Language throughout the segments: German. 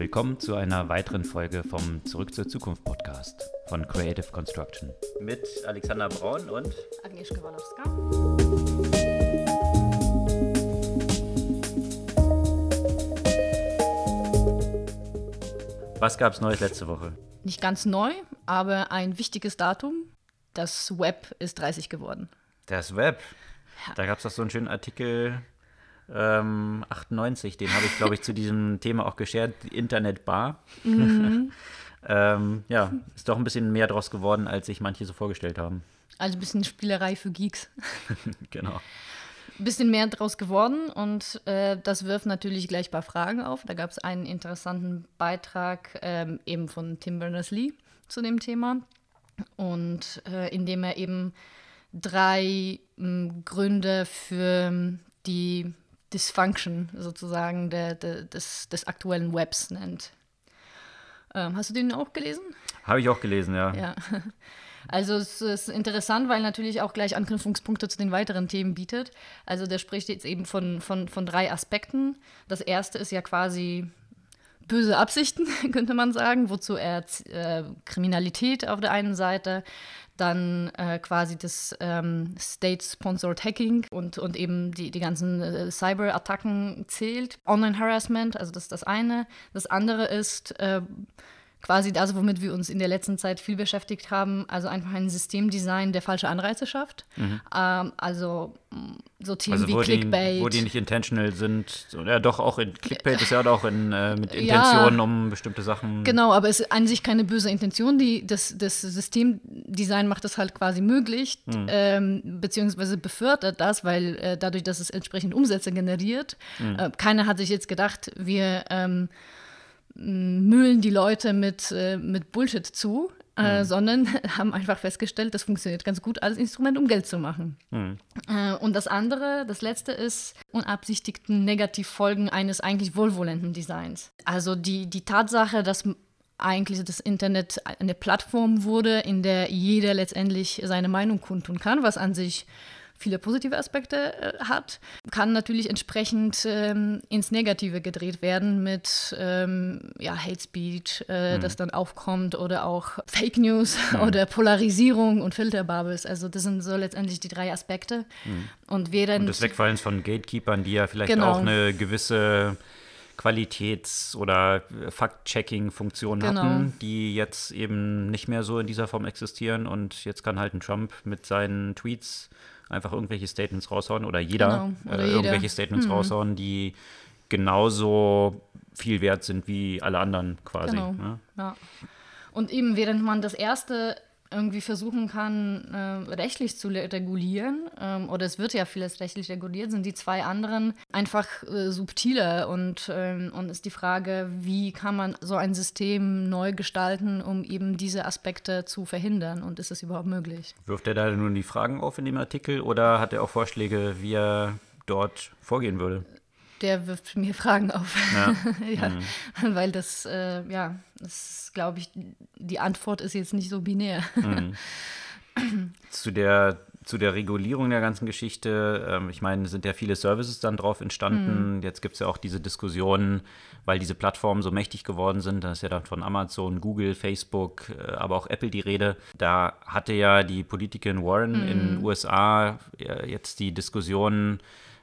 Willkommen zu einer weiteren Folge vom Zurück zur Zukunft Podcast von Creative Construction. Mit Alexander Braun und Agnieszka Walowska. Was gab es Neues letzte Woche? Nicht ganz neu, aber ein wichtiges Datum. Das Web ist 30 geworden. Das Web? Ja. Da gab es doch so einen schönen Artikel ähm, 98, den habe ich, glaube ich, zu diesem Thema auch geshared, die Internetbar. Mhm. ähm, ja, ist doch ein bisschen mehr draus geworden, als sich manche so vorgestellt haben. Also ein bisschen Spielerei für Geeks. genau. Ein bisschen mehr draus geworden und äh, das wirft natürlich gleich ein paar Fragen auf. Da gab es einen interessanten Beitrag ähm, eben von Tim Berners-Lee zu dem Thema und äh, in dem er eben drei m, Gründe für die Dysfunction sozusagen der, der, des, des aktuellen Webs nennt. Ähm, hast du den auch gelesen? Habe ich auch gelesen, ja. Ja. Also es ist interessant, weil natürlich auch gleich Anknüpfungspunkte zu den weiteren Themen bietet. Also der spricht jetzt eben von, von, von drei Aspekten. Das erste ist ja quasi böse Absichten, könnte man sagen, wozu er äh, Kriminalität auf der einen Seite, dann äh, quasi das ähm, State-Sponsored Hacking und, und eben die, die ganzen äh, Cyber-Attacken zählt. Online-Harassment, also das ist das eine. Das andere ist äh, quasi das, womit wir uns in der letzten Zeit viel beschäftigt haben, also einfach ein Systemdesign, der falsche Anreize schafft. Mhm. Ähm, also so Themen also wie wo Clickbait. Die, wo die nicht intentional sind. Ja, doch, auch in Clickbait ist ja auch in, äh, mit Intentionen ja, um bestimmte Sachen. Genau, aber es ist an sich keine böse Intention. Die, das, das Systemdesign macht das halt quasi möglich, mhm. ähm, beziehungsweise befördert das, weil äh, dadurch, dass es entsprechend Umsätze generiert, mhm. äh, keiner hat sich jetzt gedacht, wir ähm, mühlen die Leute mit, äh, mit Bullshit zu, äh, mhm. sondern haben einfach festgestellt, das funktioniert ganz gut als Instrument, um Geld zu machen. Mhm. Äh, und das andere, das letzte ist unabsichtigten Negativfolgen eines eigentlich wohlwollenden Designs. Also die, die Tatsache, dass eigentlich das Internet eine Plattform wurde, in der jeder letztendlich seine Meinung kundtun kann, was an sich viele positive Aspekte äh, hat, kann natürlich entsprechend ähm, ins Negative gedreht werden mit ähm, ja, Hate Speech, äh, mhm. das dann aufkommt oder auch Fake News mhm. oder Polarisierung und Filterbubbles. Also das sind so letztendlich die drei Aspekte. Mhm. Und während und des Wegfallens von Gatekeepern, die ja vielleicht genau. auch eine gewisse Qualitäts- oder Fact-Checking-Funktionen genau. hatten, die jetzt eben nicht mehr so in dieser Form existieren. Und jetzt kann halt ein Trump mit seinen Tweets einfach irgendwelche Statements raushauen oder jeder genau. oder äh, irgendwelche Statements mhm. raushauen, die genauso viel wert sind wie alle anderen quasi. Genau. Ne? Ja. Und eben während man das erste irgendwie versuchen kann, äh, rechtlich zu regulieren, ähm, oder es wird ja vieles rechtlich reguliert, sind die zwei anderen einfach äh, subtiler und, ähm, und ist die Frage, wie kann man so ein System neu gestalten, um eben diese Aspekte zu verhindern und ist es überhaupt möglich? Wirft er da nun die Fragen auf in dem Artikel oder hat er auch Vorschläge, wie er dort vorgehen würde? Der wirft mir Fragen auf. Ja. ja mhm. Weil das, äh, ja, das glaube ich, die Antwort ist jetzt nicht so binär. Mhm. zu, der, zu der Regulierung der ganzen Geschichte, ähm, ich meine, sind ja viele Services dann drauf entstanden. Mhm. Jetzt gibt es ja auch diese Diskussionen, weil diese Plattformen so mächtig geworden sind. Da ist ja dann von Amazon, Google, Facebook, äh, aber auch Apple die Rede. Da hatte ja die Politikerin Warren in den mhm. USA äh, jetzt die Diskussion,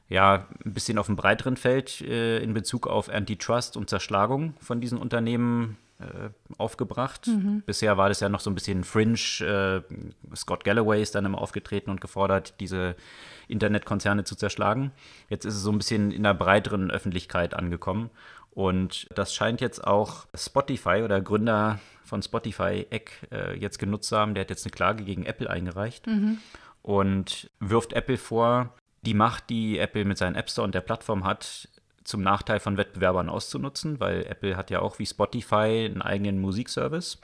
ja, ein bisschen auf dem breiteren Feld äh, in Bezug auf Antitrust und Zerschlagung von diesen Unternehmen äh, aufgebracht. Mhm. Bisher war das ja noch so ein bisschen fringe. Äh, Scott Galloway ist dann immer aufgetreten und gefordert, diese Internetkonzerne zu zerschlagen. Jetzt ist es so ein bisschen in der breiteren Öffentlichkeit angekommen. Und das scheint jetzt auch Spotify oder Gründer von Spotify, Eck, äh, jetzt genutzt zu haben. Der hat jetzt eine Klage gegen Apple eingereicht. Mhm und wirft Apple vor, die Macht, die Apple mit seinen App Store und der Plattform hat, zum Nachteil von Wettbewerbern auszunutzen, weil Apple hat ja auch wie Spotify einen eigenen Musikservice.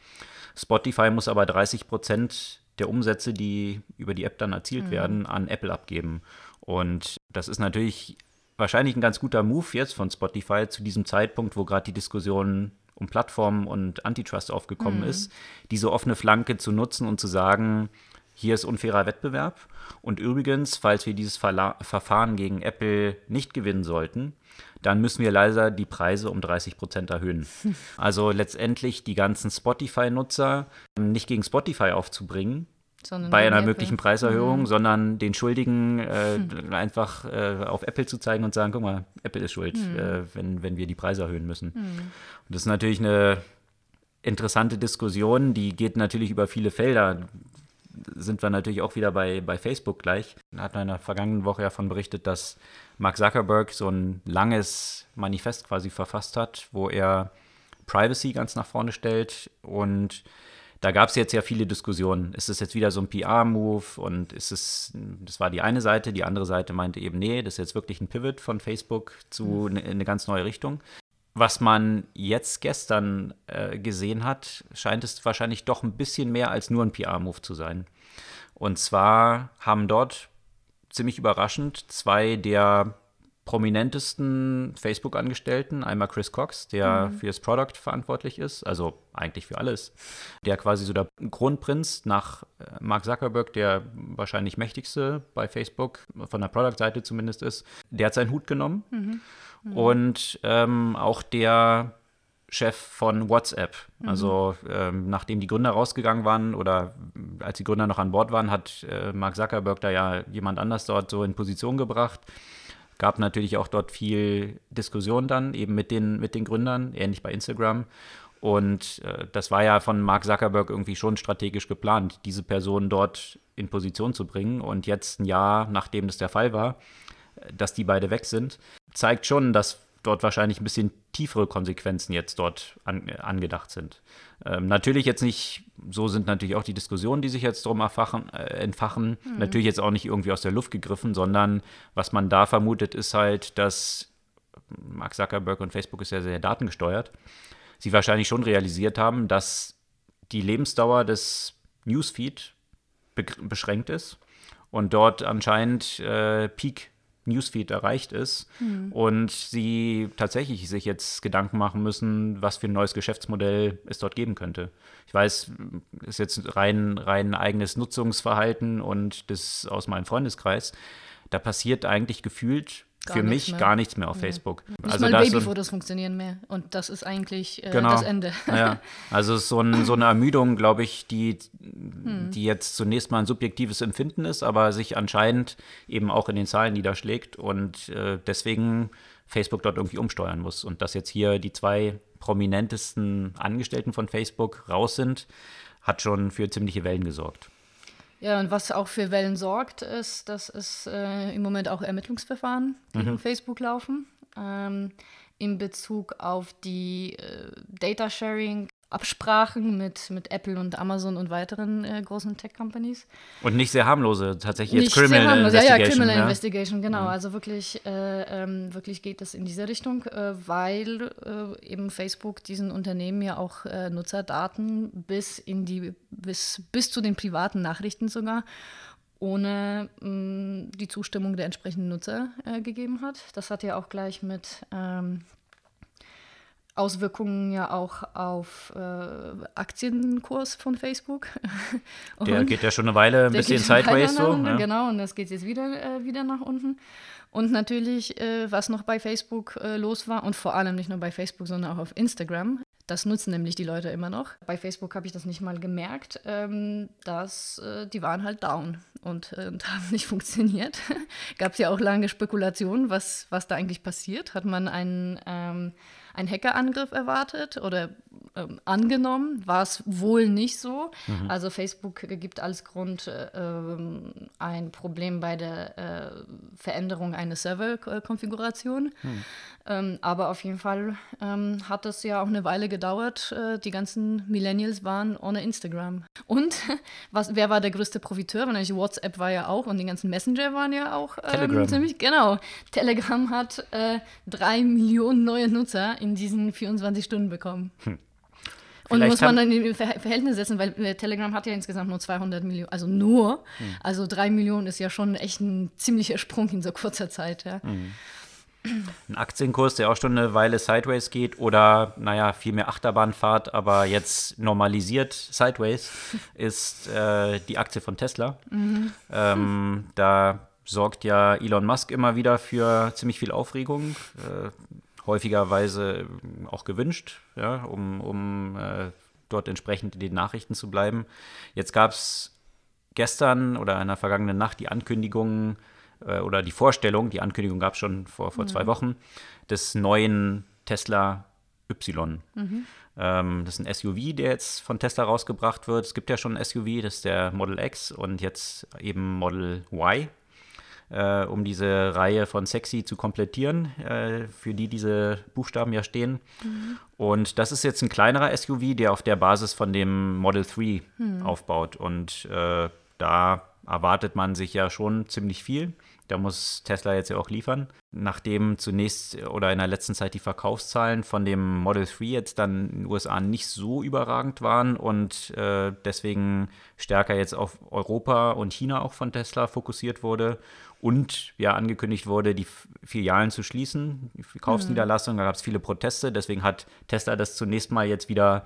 Spotify muss aber 30 Prozent der Umsätze, die über die App dann erzielt mhm. werden, an Apple abgeben. Und das ist natürlich wahrscheinlich ein ganz guter Move jetzt von Spotify zu diesem Zeitpunkt, wo gerade die Diskussion um Plattformen und Antitrust aufgekommen mhm. ist, diese offene Flanke zu nutzen und zu sagen, hier ist unfairer Wettbewerb. Und übrigens, falls wir dieses Verla Verfahren gegen Apple nicht gewinnen sollten, dann müssen wir leider die Preise um 30 Prozent erhöhen. Also letztendlich die ganzen Spotify-Nutzer nicht gegen Spotify aufzubringen, sondern bei einer Apple. möglichen Preiserhöhung, mhm. sondern den Schuldigen äh, mhm. einfach äh, auf Apple zu zeigen und sagen, guck mal, Apple ist schuld, mhm. äh, wenn, wenn wir die Preise erhöhen müssen. Mhm. Und das ist natürlich eine interessante Diskussion, die geht natürlich über viele Felder. Sind wir natürlich auch wieder bei, bei Facebook gleich. Da hat man in der vergangenen Woche ja von berichtet, dass Mark Zuckerberg so ein langes Manifest quasi verfasst hat, wo er Privacy ganz nach vorne stellt und da gab es jetzt ja viele Diskussionen. Ist es jetzt wieder so ein PR-Move und ist es, das war die eine Seite, die andere Seite meinte eben, nee, das ist jetzt wirklich ein Pivot von Facebook zu mhm. ne, in eine ganz neue Richtung. Was man jetzt gestern äh, gesehen hat, scheint es wahrscheinlich doch ein bisschen mehr als nur ein PR-Move zu sein. Und zwar haben dort ziemlich überraschend zwei der prominentesten Facebook-Angestellten, einmal Chris Cox, der mhm. für das Product verantwortlich ist, also eigentlich für alles, der quasi so der Kronprinz nach äh, Mark Zuckerberg, der wahrscheinlich mächtigste bei Facebook, von der Product-Seite zumindest ist, der hat seinen Hut genommen. Mhm. Mhm. Und ähm, auch der Chef von WhatsApp. Mhm. Also ähm, nachdem die Gründer rausgegangen waren oder als die Gründer noch an Bord waren, hat äh, Mark Zuckerberg da ja jemand anders dort so in Position gebracht gab natürlich auch dort viel Diskussion dann eben mit den, mit den Gründern, ähnlich bei Instagram. Und äh, das war ja von Mark Zuckerberg irgendwie schon strategisch geplant, diese Person dort in Position zu bringen. Und jetzt ein Jahr, nachdem das der Fall war, dass die beide weg sind, zeigt schon, dass dort wahrscheinlich ein bisschen tiefere Konsequenzen jetzt dort an, äh, angedacht sind. Ähm, natürlich jetzt nicht, so sind natürlich auch die Diskussionen, die sich jetzt drum erfachen, äh, entfachen, mhm. natürlich jetzt auch nicht irgendwie aus der Luft gegriffen, sondern was man da vermutet, ist halt, dass Mark Zuckerberg und Facebook ist ja sehr datengesteuert, sie wahrscheinlich schon realisiert haben, dass die Lebensdauer des Newsfeed be beschränkt ist und dort anscheinend äh, Peak Newsfeed erreicht ist mhm. und sie tatsächlich sich jetzt Gedanken machen müssen, was für ein neues Geschäftsmodell es dort geben könnte. Ich weiß, es ist jetzt rein, rein eigenes Nutzungsverhalten und das aus meinem Freundeskreis. Da passiert eigentlich gefühlt Gar für mich mehr. gar nichts mehr auf nee. Facebook. Nicht also mal Babyfotos funktionieren mehr. Und das ist eigentlich äh, genau. das Ende. ja, also so, ein, so eine Ermüdung, glaube ich, die, hm. die jetzt zunächst mal ein subjektives Empfinden ist, aber sich anscheinend eben auch in den Zahlen niederschlägt und äh, deswegen Facebook dort irgendwie umsteuern muss. Und dass jetzt hier die zwei prominentesten Angestellten von Facebook raus sind, hat schon für ziemliche Wellen gesorgt. Ja, und was auch für Wellen sorgt, ist, dass es äh, im Moment auch Ermittlungsverfahren gegen mhm. Facebook laufen. Ähm, in Bezug auf die äh, Data Sharing Absprachen mit, mit Apple und Amazon und weiteren äh, großen Tech-Companies. Und nicht sehr harmlose, tatsächlich jetzt nicht Criminal harmlos. Investigation. Ja, ja, Criminal ja. Investigation, genau. Mhm. Also wirklich, äh, ähm, wirklich geht es in diese Richtung, äh, weil äh, eben Facebook diesen Unternehmen ja auch äh, Nutzerdaten bis in die, bis, bis zu den privaten Nachrichten sogar ohne mh, mm, die Zustimmung der entsprechenden Nutzer äh, gegeben hat. Das hat ja auch gleich mit ähm, Auswirkungen ja auch auf äh, Aktienkurs von Facebook. der geht ja schon eine Weile ein bisschen sideways so. Ja. Genau, und das geht jetzt wieder, äh, wieder nach unten. Und natürlich, äh, was noch bei Facebook äh, los war, und vor allem nicht nur bei Facebook, sondern auch auf Instagram. Das nutzen nämlich die Leute immer noch. Bei Facebook habe ich das nicht mal gemerkt, ähm, dass äh, die waren halt down und, äh, und haben nicht funktioniert. Gab es ja auch lange Spekulationen, was, was da eigentlich passiert. Hat man einen ähm, ein Hackerangriff erwartet oder ähm, angenommen, war es wohl nicht so. Mhm. Also Facebook gibt als Grund äh, ähm, ein Problem bei der äh, Veränderung einer Serverkonfiguration. Mhm. Ähm, aber auf jeden Fall ähm, hat es ja auch eine Weile gedauert. Äh, die ganzen Millennials waren ohne Instagram. Und was, wer war der größte Profiteur? Natürlich WhatsApp war ja auch und die ganzen Messenger waren ja auch ähm, Telegram. ziemlich genau. Telegram hat äh, drei Millionen neue Nutzer in diesen 24 Stunden bekommen. Hm. Und muss man dann in Verhältnis setzen, weil äh, Telegram hat ja insgesamt nur 200 Millionen, also nur. Hm. Also drei Millionen ist ja schon echt ein ziemlicher Sprung in so kurzer Zeit. Ja. Hm. ein Aktienkurs, der auch schon eine Weile sideways geht oder, naja, viel mehr Achterbahnfahrt, aber jetzt normalisiert sideways, ist äh, die Aktie von Tesla. Mhm. Ähm, da sorgt ja Elon Musk immer wieder für ziemlich viel Aufregung, äh, häufigerweise auch gewünscht, ja, um, um äh, dort entsprechend in den Nachrichten zu bleiben. Jetzt gab es gestern oder in der vergangenen Nacht die Ankündigung äh, oder die Vorstellung, die Ankündigung gab es schon vor, vor mhm. zwei Wochen, des neuen Tesla Y. Mhm. Ähm, das ist ein SUV, der jetzt von Tesla rausgebracht wird. Es gibt ja schon ein SUV, das ist der Model X und jetzt eben Model Y äh, um diese Reihe von sexy zu komplettieren, äh, für die diese Buchstaben ja stehen. Mhm. Und das ist jetzt ein kleinerer SUV, der auf der Basis von dem Model 3 mhm. aufbaut. Und äh, da erwartet man sich ja schon ziemlich viel. Da muss Tesla jetzt ja auch liefern. Nachdem zunächst oder in der letzten Zeit die Verkaufszahlen von dem Model 3 jetzt dann in den USA nicht so überragend waren und äh, deswegen stärker jetzt auf Europa und China auch von Tesla fokussiert wurde und ja angekündigt wurde, die Filialen zu schließen, die Verkaufsniederlassung. Mhm. Da gab es viele Proteste, deswegen hat Tesla das zunächst mal jetzt wieder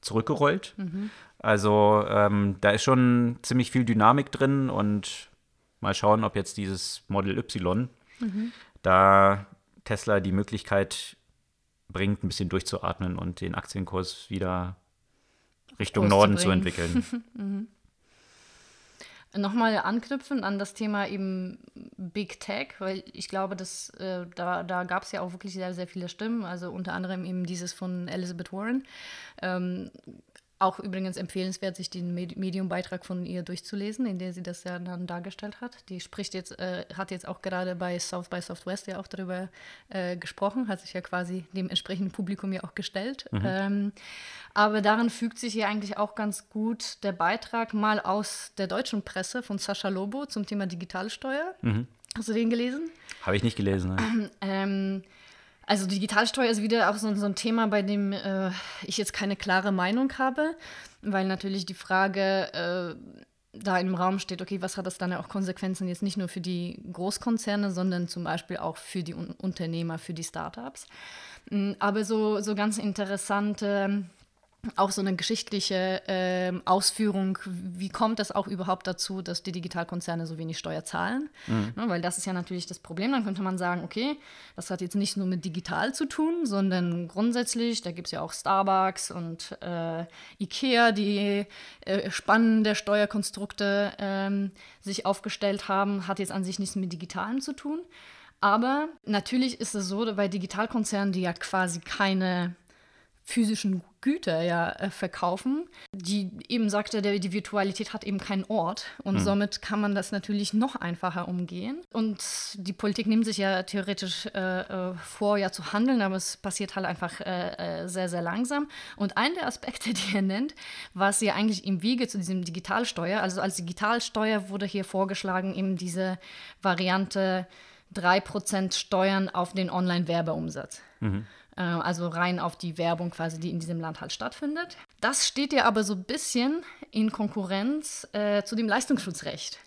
zurückgerollt. Mhm. Also ähm, da ist schon ziemlich viel Dynamik drin und mal schauen, ob jetzt dieses Model Y mhm. da Tesla die Möglichkeit bringt, ein bisschen durchzuatmen und den Aktienkurs wieder Richtung Norden zu entwickeln. mhm. Nochmal anknüpfen an das Thema eben Big Tech, weil ich glaube, dass äh, da, da gab es ja auch wirklich sehr, sehr viele Stimmen, also unter anderem eben dieses von Elizabeth Warren. Ähm, auch übrigens empfehlenswert, sich den Medium-Beitrag von ihr durchzulesen, in der sie das ja dann dargestellt hat. Die spricht jetzt, äh, hat jetzt auch gerade bei South by Southwest ja auch darüber äh, gesprochen, hat sich ja quasi dem entsprechenden Publikum ja auch gestellt. Mhm. Ähm, aber darin fügt sich hier eigentlich auch ganz gut der Beitrag mal aus der deutschen Presse von Sascha Lobo zum Thema Digitalsteuer. Mhm. Hast du den gelesen? Habe ich nicht gelesen. Ne? Ähm, also Digitalsteuer ist wieder auch so, so ein Thema, bei dem äh, ich jetzt keine klare Meinung habe, weil natürlich die Frage äh, da im Raum steht, okay, was hat das dann auch Konsequenzen jetzt nicht nur für die Großkonzerne, sondern zum Beispiel auch für die Un Unternehmer, für die Startups. Mm, aber so, so ganz interessante auch so eine geschichtliche äh, Ausführung, wie kommt es auch überhaupt dazu, dass die Digitalkonzerne so wenig Steuer zahlen? Mhm. Ne, weil das ist ja natürlich das Problem. Dann könnte man sagen, okay, das hat jetzt nicht nur mit digital zu tun, sondern grundsätzlich, da gibt es ja auch Starbucks und äh, Ikea, die äh, spannende Steuerkonstrukte ähm, sich aufgestellt haben, hat jetzt an sich nichts mit Digitalen zu tun. Aber natürlich ist es so, bei Digitalkonzernen, die ja quasi keine physischen Güter ja äh, verkaufen. Die eben sagte, der, die Virtualität hat eben keinen Ort und mhm. somit kann man das natürlich noch einfacher umgehen. Und die Politik nimmt sich ja theoretisch äh, äh vor, ja zu handeln, aber es passiert halt einfach äh, äh sehr, sehr langsam. Und ein der Aspekte, die er nennt, was ja eigentlich im Wege zu diesem Digitalsteuer, also als Digitalsteuer wurde hier vorgeschlagen, eben diese Variante 3% Steuern auf den Online-Werbeumsatz. Mhm. Äh, also rein auf die Werbung quasi, die in diesem Land halt stattfindet. Das steht ja aber so ein bisschen in Konkurrenz äh, zu dem Leistungsschutzrecht,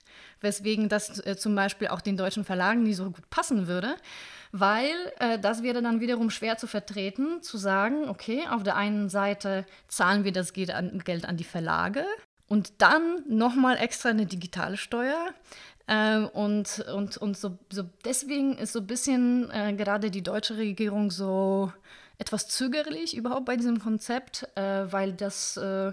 weswegen das äh, zum Beispiel auch den deutschen Verlagen nie so gut passen würde, weil äh, das wäre dann wiederum schwer zu vertreten, zu sagen, okay, auf der einen Seite zahlen wir das Geld an, Geld an die Verlage, und dann nochmal extra eine digitale Steuer. Ähm, und und, und so, so deswegen ist so ein bisschen äh, gerade die deutsche Regierung so etwas zögerlich überhaupt bei diesem Konzept, äh, weil das äh,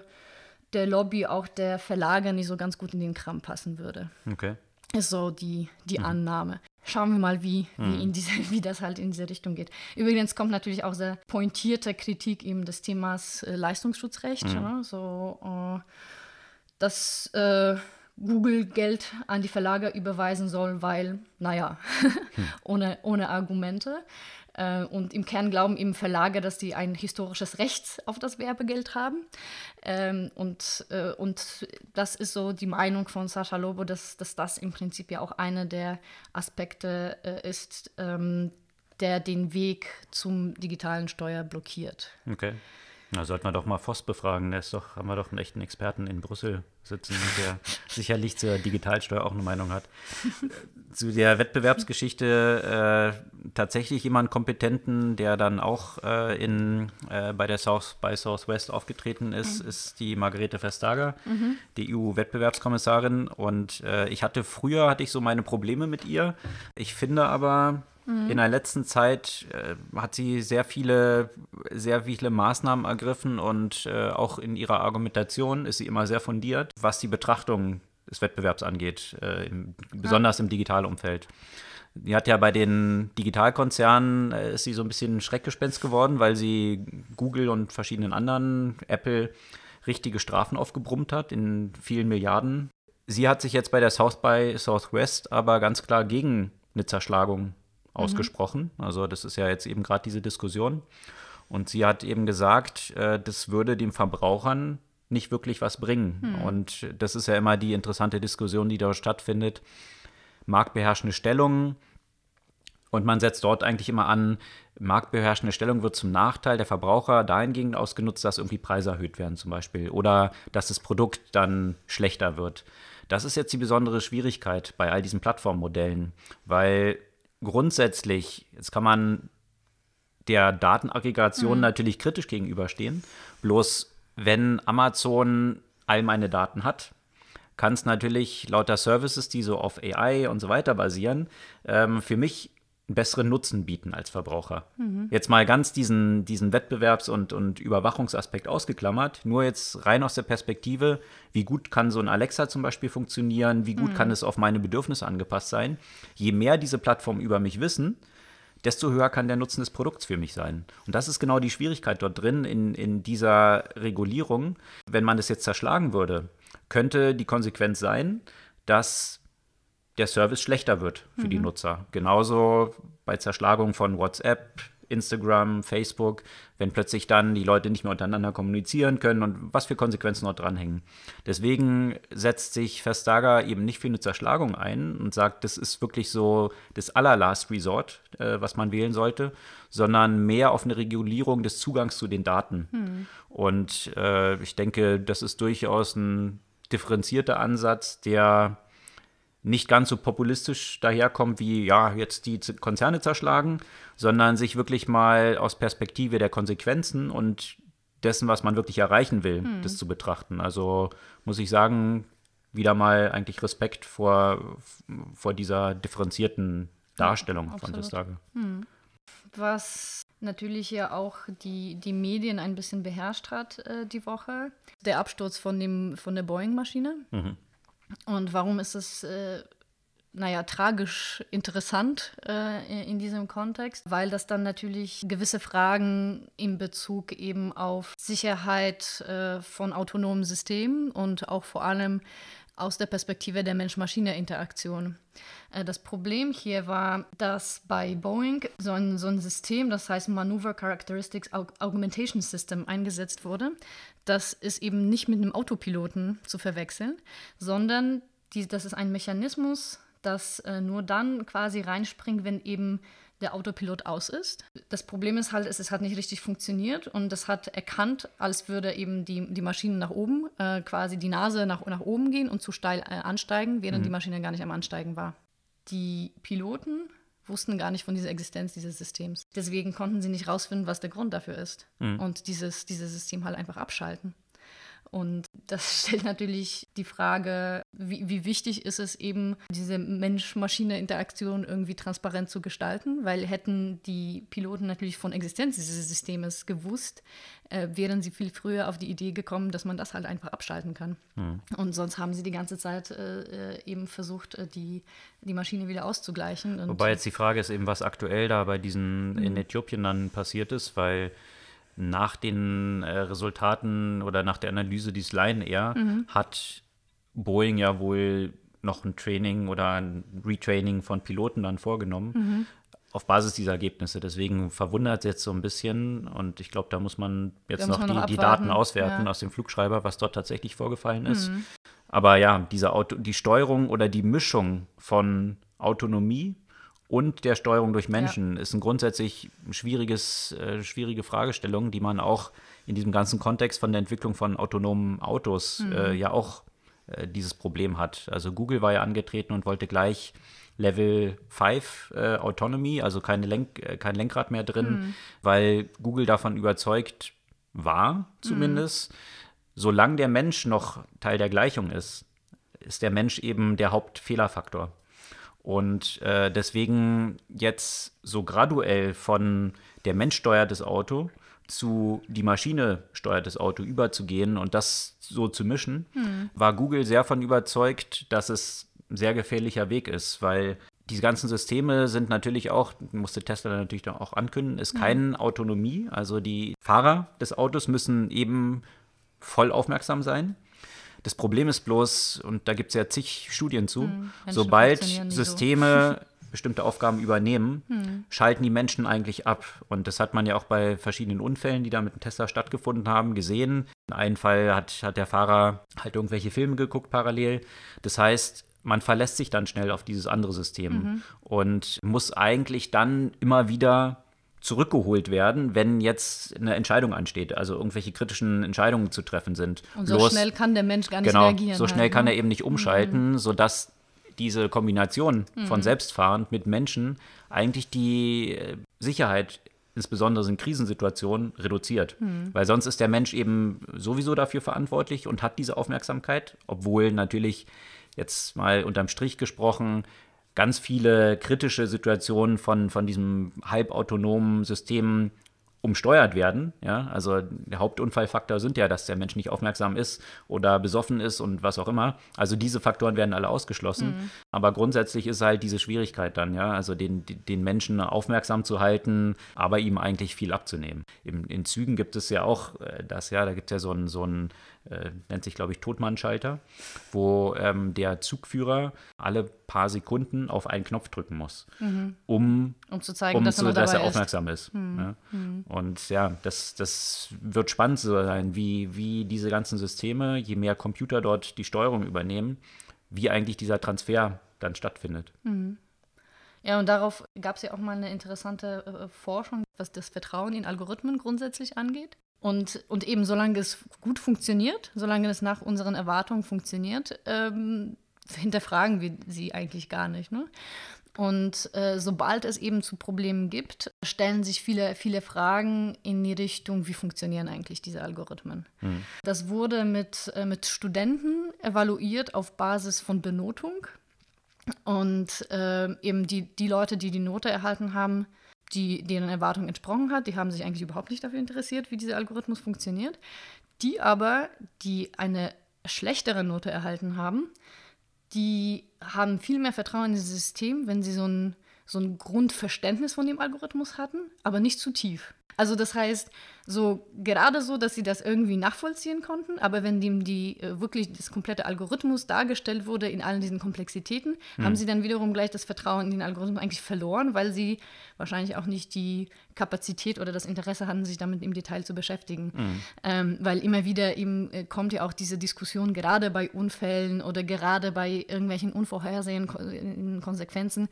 der Lobby auch der Verlage nicht so ganz gut in den Kram passen würde. Okay. Ist so die, die mhm. Annahme. Schauen wir mal, wie, mhm. wie, in diese, wie das halt in diese Richtung geht. Übrigens kommt natürlich auch sehr pointierte Kritik eben des Themas äh, Leistungsschutzrecht. Mhm. Ja, so, äh, dass äh, Google Geld an die Verlage überweisen soll, weil, naja, ohne, ohne Argumente. Äh, und im Kern glauben eben Verlage, dass sie ein historisches Recht auf das Werbegeld haben. Ähm, und, äh, und das ist so die Meinung von Sascha Lobo, dass, dass das im Prinzip ja auch einer der Aspekte äh, ist, ähm, der den Weg zum digitalen Steuer blockiert. Okay. Na, sollten wir doch mal Voss befragen. Da ist doch, haben wir doch einen echten Experten in Brüssel sitzen, der sicherlich zur Digitalsteuer auch eine Meinung hat. Zu der Wettbewerbsgeschichte äh, tatsächlich jemand Kompetenten, der dann auch äh, in, äh, bei der South by Southwest aufgetreten ist, mhm. ist die Margarete Vestager, mhm. die EU-Wettbewerbskommissarin. Und äh, ich hatte früher hatte ich so meine Probleme mit ihr. Ich finde aber, Mhm. In der letzten Zeit äh, hat sie sehr viele, sehr viele Maßnahmen ergriffen und äh, auch in ihrer Argumentation ist sie immer sehr fundiert, was die Betrachtung des Wettbewerbs angeht, äh, im, besonders ja. im Digitalumfeld. Die hat ja bei den Digitalkonzernen äh, ist sie so ein bisschen Schreckgespenst geworden, weil sie Google und verschiedenen anderen, Apple, richtige Strafen aufgebrummt hat in vielen Milliarden. Sie hat sich jetzt bei der South by Southwest aber ganz klar gegen eine Zerschlagung ausgesprochen. Mhm. Also das ist ja jetzt eben gerade diese Diskussion. Und sie hat eben gesagt, äh, das würde den Verbrauchern nicht wirklich was bringen. Mhm. Und das ist ja immer die interessante Diskussion, die dort stattfindet. Marktbeherrschende Stellung. Und man setzt dort eigentlich immer an, marktbeherrschende Stellung wird zum Nachteil der Verbraucher dahingehend ausgenutzt, dass irgendwie Preise erhöht werden zum Beispiel oder dass das Produkt dann schlechter wird. Das ist jetzt die besondere Schwierigkeit bei all diesen Plattformmodellen, weil grundsätzlich, jetzt kann man der Datenaggregation mhm. natürlich kritisch gegenüberstehen. Bloß wenn Amazon all meine Daten hat, kann es natürlich lauter Services, die so auf AI und so weiter basieren, ähm, für mich besseren Nutzen bieten als Verbraucher. Mhm. Jetzt mal ganz diesen, diesen Wettbewerbs- und, und Überwachungsaspekt ausgeklammert, nur jetzt rein aus der Perspektive, wie gut kann so ein Alexa zum Beispiel funktionieren, wie gut mhm. kann es auf meine Bedürfnisse angepasst sein. Je mehr diese Plattformen über mich wissen, desto höher kann der Nutzen des Produkts für mich sein. Und das ist genau die Schwierigkeit dort drin in, in dieser Regulierung. Wenn man das jetzt zerschlagen würde, könnte die Konsequenz sein, dass der Service schlechter wird für mhm. die Nutzer. Genauso bei Zerschlagung von WhatsApp, Instagram, Facebook, wenn plötzlich dann die Leute nicht mehr untereinander kommunizieren können und was für Konsequenzen dort dranhängen. Deswegen setzt sich Vestager eben nicht für eine Zerschlagung ein und sagt, das ist wirklich so das allerlast Resort, äh, was man wählen sollte, sondern mehr auf eine Regulierung des Zugangs zu den Daten. Mhm. Und äh, ich denke, das ist durchaus ein differenzierter Ansatz, der nicht ganz so populistisch daherkommt wie, ja, jetzt die Konzerne zerschlagen, sondern sich wirklich mal aus Perspektive der Konsequenzen und dessen, was man wirklich erreichen will, hm. das zu betrachten. Also muss ich sagen, wieder mal eigentlich Respekt vor, vor dieser differenzierten Darstellung ja, von Vestager. Hm. Was natürlich ja auch die, die Medien ein bisschen beherrscht hat äh, die Woche. Der Absturz von, dem, von der Boeing-Maschine. Mhm. Und warum ist es, äh, naja, tragisch interessant äh, in diesem Kontext? Weil das dann natürlich gewisse Fragen in Bezug eben auf Sicherheit äh, von autonomen Systemen und auch vor allem aus der Perspektive der Mensch-Maschine-Interaktion. Äh, das Problem hier war, dass bei Boeing so ein, so ein System, das heißt Maneuver Characteristics Augmentation System, eingesetzt wurde. Das ist eben nicht mit einem Autopiloten zu verwechseln, sondern die, das ist ein Mechanismus, das äh, nur dann quasi reinspringt, wenn eben der Autopilot aus ist. Das Problem ist halt, es, es hat nicht richtig funktioniert und das hat erkannt, als würde eben die, die Maschine nach oben, äh, quasi die Nase nach, nach oben gehen und zu steil äh, ansteigen, während mhm. die Maschine gar nicht am Ansteigen war. Die Piloten wussten gar nicht von dieser Existenz dieses Systems. Deswegen konnten sie nicht rausfinden, was der Grund dafür ist. Mhm. Und dieses, dieses System halt einfach abschalten. Und das stellt natürlich die Frage, wie, wie wichtig ist es eben, diese Mensch-Maschine-Interaktion irgendwie transparent zu gestalten, weil hätten die Piloten natürlich von Existenz dieses Systems gewusst, äh, wären sie viel früher auf die Idee gekommen, dass man das halt einfach abschalten kann. Mhm. Und sonst haben sie die ganze Zeit äh, äh eben versucht, äh, die, die Maschine wieder auszugleichen. Wobei jetzt die Frage ist eben, was aktuell da bei diesen in Äthiopien dann passiert ist, weil nach den äh, Resultaten oder nach der Analyse dieses Lion Air mhm. hat Boeing ja wohl noch ein Training oder ein Retraining von Piloten dann vorgenommen. Mhm. Auf Basis dieser Ergebnisse. Deswegen verwundert es jetzt so ein bisschen. Und ich glaube, da muss man jetzt noch, man die, noch die, Daten auswerten ja. aus dem Flugschreiber, was dort tatsächlich vorgefallen ist. Mhm. Aber ja, diese Auto, die Steuerung oder die Mischung von Autonomie und der Steuerung durch Menschen ja. ist ein grundsätzlich schwieriges, äh, schwierige Fragestellung, die man auch in diesem ganzen Kontext von der Entwicklung von autonomen Autos mhm. äh, ja auch äh, dieses Problem hat. Also Google war ja angetreten und wollte gleich Level 5 äh, Autonomy, also keine Lenk, äh, kein Lenkrad mehr drin, mhm. weil Google davon überzeugt war, zumindest, mhm. solange der Mensch noch Teil der Gleichung ist, ist der Mensch eben der Hauptfehlerfaktor. Und äh, deswegen jetzt so graduell von der Mensch steuert das Auto zu die Maschine steuert das Auto überzugehen und das so zu mischen, hm. war Google sehr von überzeugt, dass es ein sehr gefährlicher Weg ist, weil diese ganzen Systeme sind natürlich auch, musste Tesla natürlich auch ankündigen, ist hm. keine Autonomie. Also die Fahrer des Autos müssen eben voll aufmerksam sein. Das Problem ist bloß, und da gibt es ja zig Studien zu, hm, sobald Systeme so. bestimmte Aufgaben übernehmen, hm. schalten die Menschen eigentlich ab. Und das hat man ja auch bei verschiedenen Unfällen, die da mit dem Tesla stattgefunden haben, gesehen. In einem Fall hat, hat der Fahrer halt irgendwelche Filme geguckt parallel. Das heißt, man verlässt sich dann schnell auf dieses andere System mhm. und muss eigentlich dann immer wieder zurückgeholt werden, wenn jetzt eine Entscheidung ansteht, also irgendwelche kritischen Entscheidungen zu treffen sind. Und so Bloß, schnell kann der Mensch gar nicht genau, reagieren. So schnell halt, kann ne? er eben nicht umschalten, mhm. sodass diese Kombination mhm. von Selbstfahrend mit Menschen eigentlich die äh, Sicherheit insbesondere in Krisensituationen, reduziert. Mhm. Weil sonst ist der Mensch eben sowieso dafür verantwortlich und hat diese Aufmerksamkeit, obwohl natürlich jetzt mal unterm Strich gesprochen ganz viele kritische Situationen von, von diesem halbautonomen System umsteuert werden. Ja? Also der Hauptunfallfaktor sind ja, dass der Mensch nicht aufmerksam ist oder besoffen ist und was auch immer. Also diese Faktoren werden alle ausgeschlossen. Mhm. Aber grundsätzlich ist halt diese Schwierigkeit dann, ja, also den, den Menschen aufmerksam zu halten, aber ihm eigentlich viel abzunehmen. In, in Zügen gibt es ja auch äh, das, ja, da gibt es ja so ein, so ein äh, nennt sich, glaube ich, Totmannschalter, wo ähm, der Zugführer alle paar Sekunden auf einen Knopf drücken muss, mhm. um, um zu zeigen, um dass, zu, dass er ist. aufmerksam ist. Mhm. Ja. Mhm. Und ja, das, das wird spannend sein, wie, wie diese ganzen Systeme, je mehr Computer dort die Steuerung übernehmen, wie eigentlich dieser Transfer dann stattfindet. Mhm. Ja, und darauf gab es ja auch mal eine interessante äh, Forschung, was das Vertrauen in Algorithmen grundsätzlich angeht. Und, und eben solange es gut funktioniert, solange es nach unseren Erwartungen funktioniert, ähm, hinterfragen wir sie eigentlich gar nicht. Ne? Und äh, sobald es eben zu Problemen gibt, stellen sich viele, viele Fragen in die Richtung, wie funktionieren eigentlich diese Algorithmen. Mhm. Das wurde mit, äh, mit Studenten evaluiert auf Basis von Benotung. Und äh, eben die, die Leute, die die Note erhalten haben, die deren Erwartungen entsprochen hat. Die haben sich eigentlich überhaupt nicht dafür interessiert, wie dieser Algorithmus funktioniert. Die aber, die eine schlechtere Note erhalten haben, die haben viel mehr Vertrauen in dieses System, wenn sie so ein, so ein Grundverständnis von dem Algorithmus hatten, aber nicht zu tief. Also das heißt, so gerade so, dass sie das irgendwie nachvollziehen konnten, aber wenn dem die äh, wirklich das komplette Algorithmus dargestellt wurde in allen diesen Komplexitäten, mhm. haben sie dann wiederum gleich das Vertrauen in den Algorithmus eigentlich verloren, weil sie wahrscheinlich auch nicht die Kapazität oder das Interesse hatten, sich damit im Detail zu beschäftigen. Mhm. Ähm, weil immer wieder eben äh, kommt ja auch diese Diskussion, gerade bei Unfällen oder gerade bei irgendwelchen unvorhersehenden Konsequenzen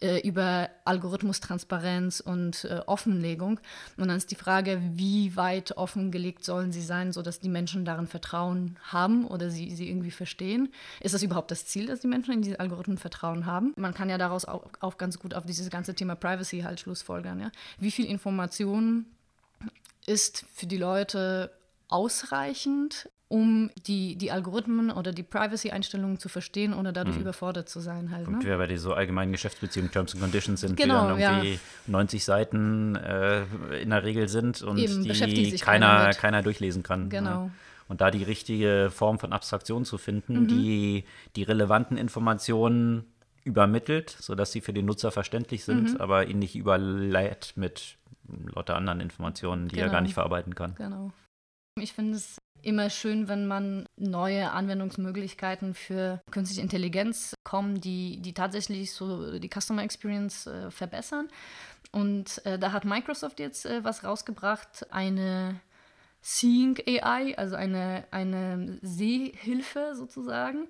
äh, über Algorithmustransparenz und äh, Offenlegung. Und dann ist die Frage, wie weit offengelegt sollen sie sein, sodass die Menschen darin Vertrauen haben oder sie, sie irgendwie verstehen. Ist das überhaupt das Ziel, dass die Menschen in diese Algorithmen Vertrauen haben? Man kann ja daraus auch, auch ganz gut auf dieses ganze Thema Privacy halt schlussfolgern. Ja? Wie viel Information ist für die Leute ausreichend, um die, die Algorithmen oder die Privacy-Einstellungen zu verstehen, ohne dadurch mhm. überfordert zu sein. Halt, ne? Und bei so allgemeinen Geschäftsbeziehungen, Terms and Conditions sind, genau, die dann irgendwie ja. 90 Seiten äh, in der Regel sind und Eben, die keiner, keiner durchlesen kann. Genau. Ja. Und da die richtige Form von Abstraktion zu finden, mhm. die die relevanten Informationen übermittelt, sodass sie für den Nutzer verständlich sind, mhm. aber ihn nicht überleiht mit lauter anderen Informationen, die genau. er gar nicht verarbeiten kann. Genau. Ich finde es immer schön, wenn man neue Anwendungsmöglichkeiten für künstliche Intelligenz kommen, die, die tatsächlich so die Customer Experience äh, verbessern. Und äh, da hat Microsoft jetzt äh, was rausgebracht, eine Seeing AI, also eine, eine Sehhilfe sozusagen.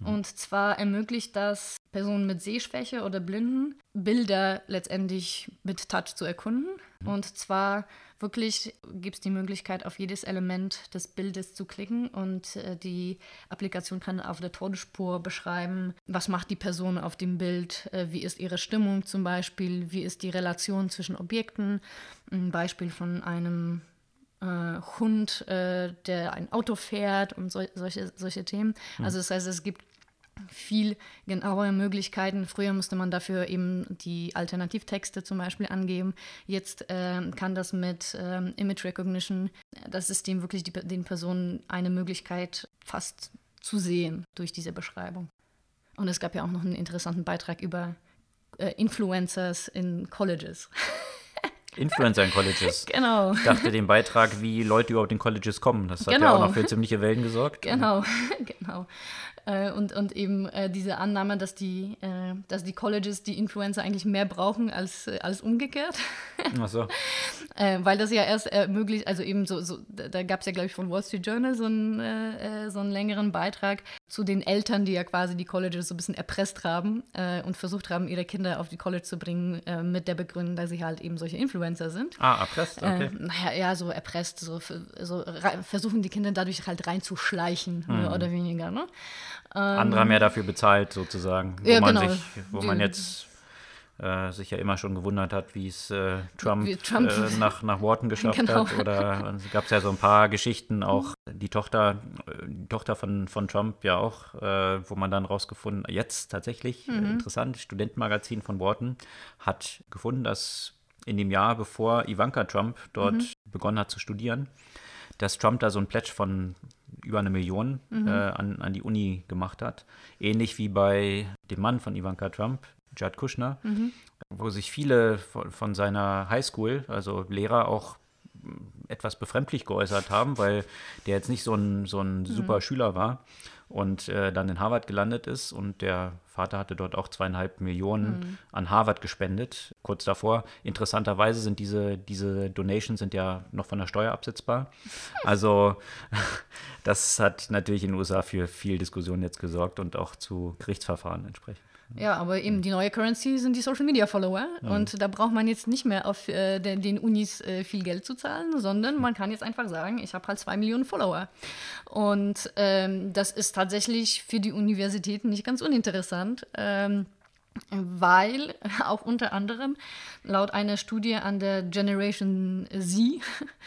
Mhm. Und zwar ermöglicht das Personen mit Sehschwäche oder Blinden Bilder letztendlich mit Touch zu erkunden. Mhm. Und zwar wirklich gibt es die Möglichkeit, auf jedes Element des Bildes zu klicken und äh, die Applikation kann auf der Todesspur beschreiben, was macht die Person auf dem Bild, äh, wie ist ihre Stimmung zum Beispiel, wie ist die Relation zwischen Objekten. Ein Beispiel von einem äh, Hund, äh, der ein Auto fährt und so, solche, solche Themen. Mhm. Also das heißt, es gibt viel genauere Möglichkeiten. Früher musste man dafür eben die Alternativtexte zum Beispiel angeben. Jetzt äh, kann das mit ähm, Image Recognition das System wirklich die, den Personen eine Möglichkeit fast zu sehen durch diese Beschreibung. Und es gab ja auch noch einen interessanten Beitrag über äh, Influencers in Colleges. Influencer in Colleges. Genau. Ich dachte, den Beitrag, wie Leute überhaupt in Colleges kommen. Das hat genau. ja auch noch für ziemliche Wellen gesorgt. Genau, genau. Äh, und, und eben äh, diese Annahme, dass die, äh, dass die Colleges die Influencer eigentlich mehr brauchen als, als umgekehrt. Ach so. Weil das ja erst ermöglicht, also eben so, so da gab es ja, glaube ich, von Wall Street Journal so einen, so einen längeren Beitrag zu den Eltern, die ja quasi die Colleges so ein bisschen erpresst haben und versucht haben, ihre Kinder auf die College zu bringen, mit der Begründung, dass sie halt eben solche Influencer sind. Ah, erpresst, okay. naja, ja, so erpresst, so, so versuchen die Kinder dadurch halt reinzuschleichen, mhm. mehr oder weniger, ne? Andere haben ja dafür bezahlt, sozusagen. Wo ja, man genau. sich, wo man jetzt äh, sich ja immer schon gewundert hat, wie es äh, Trump, Trump. Äh, nach, nach Wharton geschafft genau. hat. Oder es gab ja so ein paar Geschichten, auch die Tochter, die Tochter von, von Trump ja auch, äh, wo man dann rausgefunden, jetzt tatsächlich, äh, mhm. interessant, Studentenmagazin von Wharton hat gefunden, dass in dem Jahr, bevor Ivanka Trump dort mhm. begonnen hat zu studieren, dass Trump da so ein Pledge von über eine Million mhm. äh, an, an die Uni gemacht hat. Ähnlich wie bei dem Mann von Ivanka Trump, Judd Kushner, mhm. wo sich viele von, von seiner Highschool, also Lehrer, auch etwas befremdlich geäußert haben, weil der jetzt nicht so ein, so ein mhm. super Schüler war und äh, dann in Harvard gelandet ist und der Vater hatte dort auch zweieinhalb Millionen mhm. an Harvard gespendet, kurz davor. Interessanterweise sind diese, diese Donations sind ja noch von der Steuer absetzbar. Also das hat natürlich in den USA für viel Diskussion jetzt gesorgt und auch zu Gerichtsverfahren entsprechend. Ja, aber eben die neue Currency sind die Social Media Follower. Mhm. Und da braucht man jetzt nicht mehr auf äh, den, den, Unis äh, viel Geld zu zahlen, sondern man kann jetzt einfach sagen, ich habe halt zwei Millionen Follower. Und ähm, das ist tatsächlich für die Universitäten nicht ganz uninteressant. Ähm, weil auch unter anderem laut einer Studie an der Generation Z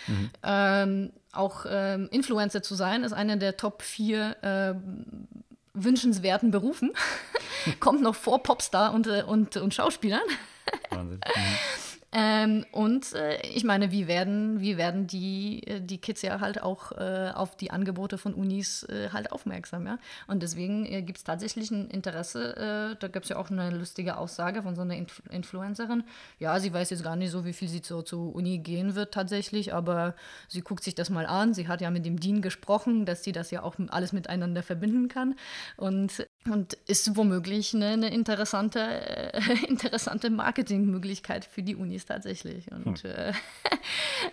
mhm. ähm, auch ähm, Influencer zu sein, ist einer der Top 4 äh, wünschenswerten Berufen. Kommt noch vor Popstar und, äh, und, und Schauspielern. Wahnsinn. Mhm. Ähm, und äh, ich meine, wie werden, wie werden die, äh, die Kids ja halt auch äh, auf die Angebote von Unis äh, halt aufmerksam, ja. Und deswegen äh, gibt es tatsächlich ein Interesse, äh, da gibt es ja auch eine lustige Aussage von so einer Inf Influencerin. Ja, sie weiß jetzt gar nicht so, wie viel sie zur zu Uni gehen wird tatsächlich, aber sie guckt sich das mal an. Sie hat ja mit dem Dean gesprochen, dass sie das ja auch alles miteinander verbinden kann. Und und ist womöglich eine, eine interessante, äh, interessante Marketingmöglichkeit für die Unis tatsächlich. Und hm.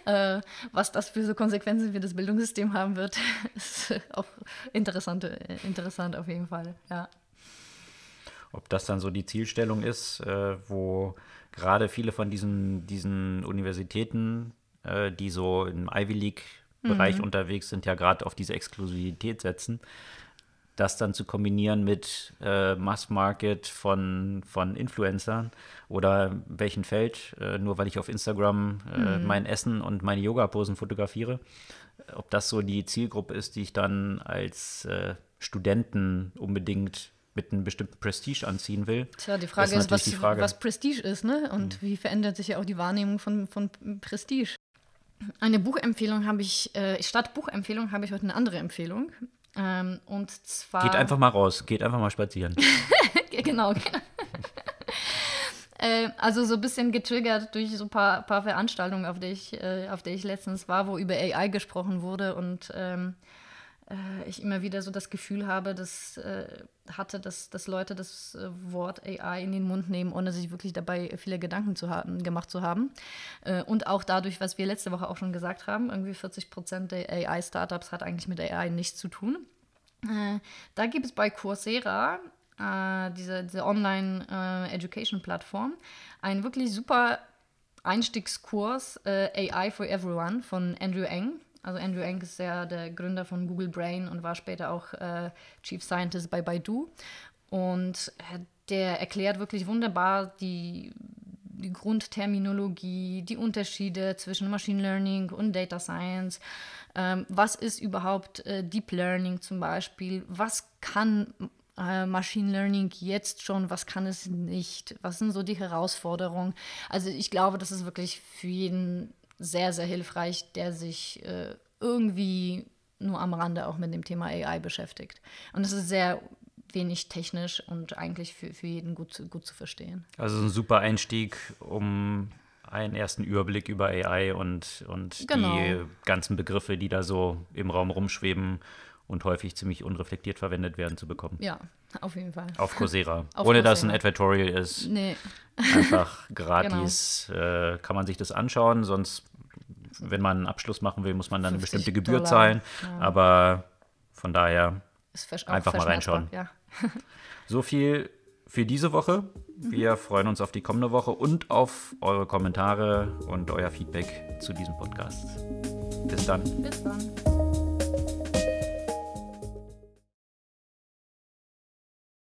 äh, äh, was das für so Konsequenzen für das Bildungssystem haben wird, ist auch interessant, interessant auf jeden Fall, ja. Ob das dann so die Zielstellung ist, äh, wo gerade viele von diesen, diesen Universitäten, äh, die so im Ivy League-Bereich mhm. unterwegs sind, ja gerade auf diese Exklusivität setzen das dann zu kombinieren mit äh, Mass-Market von, von Influencern oder welchen Feld, äh, nur weil ich auf Instagram äh, mhm. mein Essen und meine Yoga-Posen fotografiere. Ob das so die Zielgruppe ist, die ich dann als äh, Studenten unbedingt mit einem bestimmten Prestige anziehen will. Tja, die Frage ist, ist was, Frage. was, Prestige ist, ne? Und mhm. wie verändert sich ja auch die Wahrnehmung von, von Prestige. Eine Buchempfehlung habe ich, äh, statt Buchempfehlung habe ich heute eine andere Empfehlung. Ähm, und zwar. Geht einfach mal raus, geht einfach mal spazieren. genau. äh, also so ein bisschen getriggert durch so ein paar, paar Veranstaltungen, auf der, ich, äh, auf der ich letztens war, wo über AI gesprochen wurde und ähm, äh, ich immer wieder so das Gefühl habe, dass äh, hatte, dass, dass Leute das äh, Wort AI in den Mund nehmen, ohne sich wirklich dabei viele Gedanken zu haben, gemacht zu haben. Äh, und auch dadurch, was wir letzte Woche auch schon gesagt haben, irgendwie 40 Prozent der AI-Startups hat eigentlich mit AI nichts zu tun. Äh, da gibt es bei Coursera, äh, diese, diese Online-Education-Plattform, einen wirklich super Einstiegskurs äh, AI for Everyone von Andrew Eng. Also Andrew Eng ist ja der Gründer von Google Brain und war später auch äh, Chief Scientist bei Baidu. Und der erklärt wirklich wunderbar die, die Grundterminologie, die Unterschiede zwischen Machine Learning und Data Science. Ähm, was ist überhaupt äh, Deep Learning zum Beispiel? Was kann äh, Machine Learning jetzt schon, was kann es nicht? Was sind so die Herausforderungen? Also ich glaube, das ist wirklich für jeden sehr, sehr hilfreich, der sich äh, irgendwie nur am Rande auch mit dem Thema AI beschäftigt. Und es ist sehr wenig technisch und eigentlich für, für jeden gut, zu, gut zu verstehen. Also ein super Einstieg, um einen ersten Überblick über AI und, und genau. die ganzen Begriffe, die da so im Raum rumschweben und häufig ziemlich unreflektiert verwendet werden, zu bekommen. Ja, auf jeden Fall. Auf Coursera. Auf Ohne Coursera. dass ein Advertorial ist. Nee. Einfach gratis genau. äh, kann man sich das anschauen, sonst, wenn man einen Abschluss machen will, muss man dann eine bestimmte Gebühr Dollar. zahlen. Ja. Aber von daher einfach mal reinschauen. Ja. so viel für diese Woche. Wir mhm. freuen uns auf die kommende Woche und auf eure Kommentare und euer Feedback zu diesem Podcast. Bis dann. Bis dann.